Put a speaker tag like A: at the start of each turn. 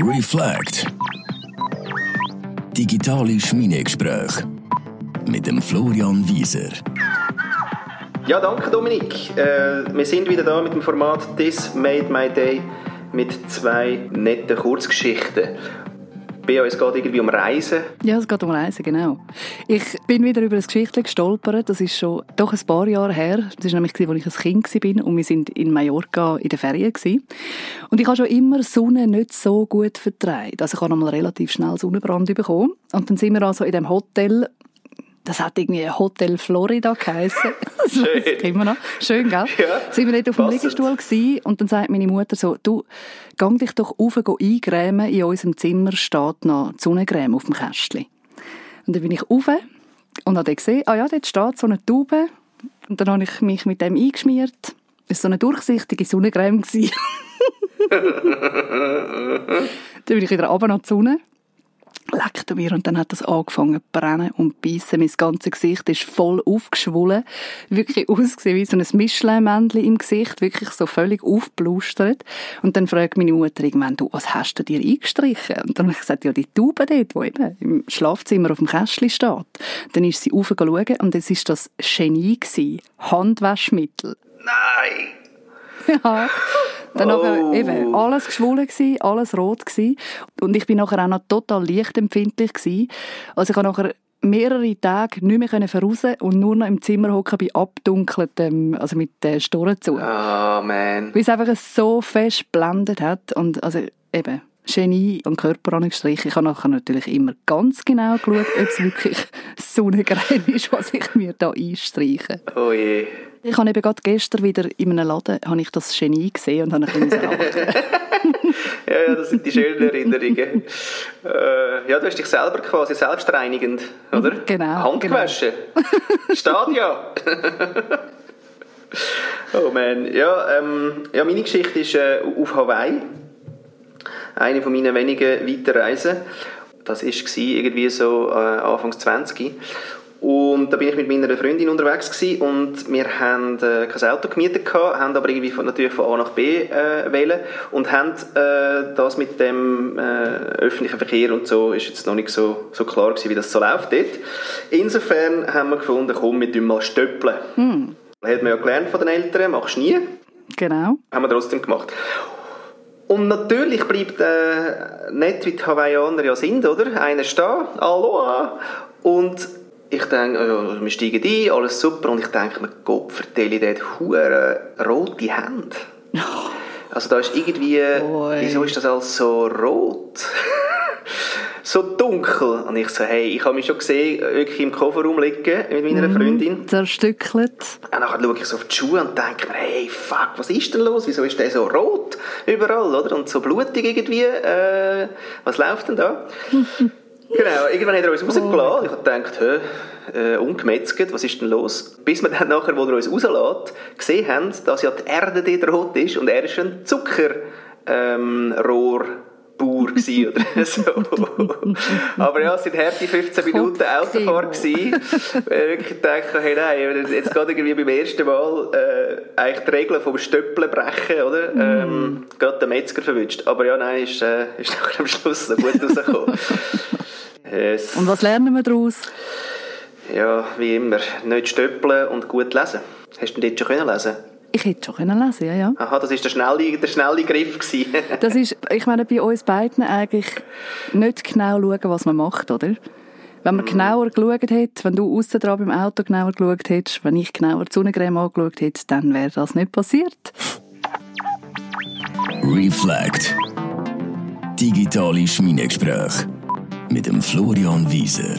A: Reflect. Digitale Schmiedegespräche mit dem Florian Wieser.
B: Ja, danke Dominik. Äh, wir sind wieder da mit dem Format This Made My Day mit zwei netten Kurzgeschichten. Bei uns geht irgendwie um Reisen.
C: Ja, es geht um Reisen, genau. Ich bin wieder über eine Geschichte gestolpert. Das ist schon doch ein paar Jahre her. Das war nämlich, als ich ein Kind war und wir sind in Mallorca in den Ferien. Und ich habe schon immer Sonne nicht so gut vertreibt. Also ich habe einmal relativ schnell Sonnenbrand bekommen. Und dann sind wir also in dem Hotel das hat irgendwie Hotel Florida geheißen.
B: Schön.
C: immer noch. Schön, gell?
B: Ja,
C: sind wir dort auf dem
B: passend.
C: Liegestuhl gewesen, und dann sagt meine Mutter so, du, gang dich doch rauf, go eingrämen, in unserem Zimmer steht noch die Sonnencreme auf dem Kästchen. Und dann bin ich rauf und habe dann gesehen, ah ja, dort steht so eine Taube. Und dann habe ich mich mit dem eingeschmiert. Das war so eine durchsichtige Sonnencreme. dann bin ich wieder runter nach die Sonne leckte mir und dann hat das angefangen zu brennen und beißen. Mein ganzes Gesicht ist voll aufgeschwollen. Wirklich ausgesehen wie so ein Michelin-Männchen im Gesicht. Wirklich so völlig aufgeblustert. Und dann fragt meine Mutter irgendwann, du, was hast du dir eingestrichen? Und dann habe ich gesagt, ja, die Taube dort, die eben im Schlafzimmer auf dem Kästchen steht. Dann ist sie raufgeschaut und es war das Genie gewesen. Handwaschmittel.
B: Nein!
C: Ja. Dann
B: Oh.
C: nachher eben alles geschwollen gsi, alles rot gsi und ich bin nachher auch noch total lichtempfindlich gsi. Also ich habe nachher mehrere Tage nicht mehr voraus und nur noch im Zimmer hocken bei abdunkeltem, also mit den Storen zu.
B: Ah, man.
C: Weil es einfach so fest geblendet hat und also eben Genie und Körper angestrichen. Ich habe nachher natürlich immer ganz genau geschaut, ob es wirklich Sonnencreme ist, was ich mir da einstreiche.
B: Oh je.
C: Ich habe eben gerade gestern wieder in einem Laden habe ich das Genie gesehen und habe ein bisschen.
B: Ja, ja, das sind die schönen Erinnerungen. Äh, ja, du hast dich selber quasi selbstreinigend, oder?
C: Genau,
B: Hand
C: genau.
B: ja. oh man. Ja, ähm, ja, meine Geschichte ist äh, auf Hawaii. Eine von meinen wenigen weiten Reisen. Das war irgendwie so äh, Anfangs 20. Und da bin ich mit meiner Freundin unterwegs gewesen und wir haben äh, kein Auto gemietet gehabt, haben aber irgendwie von, natürlich von A nach B äh, wählen und haben äh, das mit dem äh, öffentlichen Verkehr und so ist jetzt noch nicht so, so klar gewesen, wie das so läuft dort. Insofern haben wir gefunden, komm, wir tun mal stöppeln. Hm. Hat man ja gelernt von den Eltern, machst du nie.
C: Genau.
B: Haben wir trotzdem gemacht. Und natürlich bleibt äh, nicht wie die Hawaiianer ja sind, oder? Einer steht, Aloha. Und ich denke, ja, wir steigen ein, alles super. Und ich denke mir, Gott, vertelle der hat hure rote Hände. Also da ist irgendwie,
C: Oi.
B: wieso ist das alles so rot? so dunkel. Und ich so, hey, ich habe mich schon gesehen, wirklich im Kofferraum liegen mit meiner Freundin.
C: Zerstückelt.
B: Und dann schaue ich so auf die Schuhe und denke mir, hey, fuck, was ist denn los? Wieso ist der so rot überall, oder? Und so blutig irgendwie. Äh, was läuft denn da? genau, irgendwann hat er uns rausgelassen. Ich habe gedacht, hä, äh, ungemetzelt, was ist denn los? Bis wir dann nachher, wo er uns rauslässt, gesehen haben, dass ja die Erde dort rot ist und er ist ein Zuckerrohr. Ähm, Bauer oder so. Aber ja, es sind harte 15 Minuten. Weil ich wirklich dachte, hey nein, jetzt geht irgendwie beim ersten Mal äh, eigentlich die Regeln vom Stöppeln brechen, oder? Ähm, gerade den Metzger verwünscht. Aber ja, nein, ist, äh, ist nachher am Schluss gut rausgekommen. yes.
C: Und was lernen wir daraus?
B: Ja, wie immer, nicht stöppeln und gut lesen. Hast du denn dort schon können lesen?
C: Ich hätte schon können lesen, ja, ja.
B: Aha, das war der schnelle, der schnelle Griff. gewesen.
C: Das ist, ich meine, bei uns beiden eigentlich nicht genau schauen, was man macht, oder? Wenn man genauer geschaut hätte, wenn du aussen dran beim Auto genauer geschaut hättest, wenn ich genauer die Sonnencreme angeschaut hätte, dann wäre das nicht passiert.
A: Reflect. Digitale Schmiedegespräche mit dem Florian Wieser.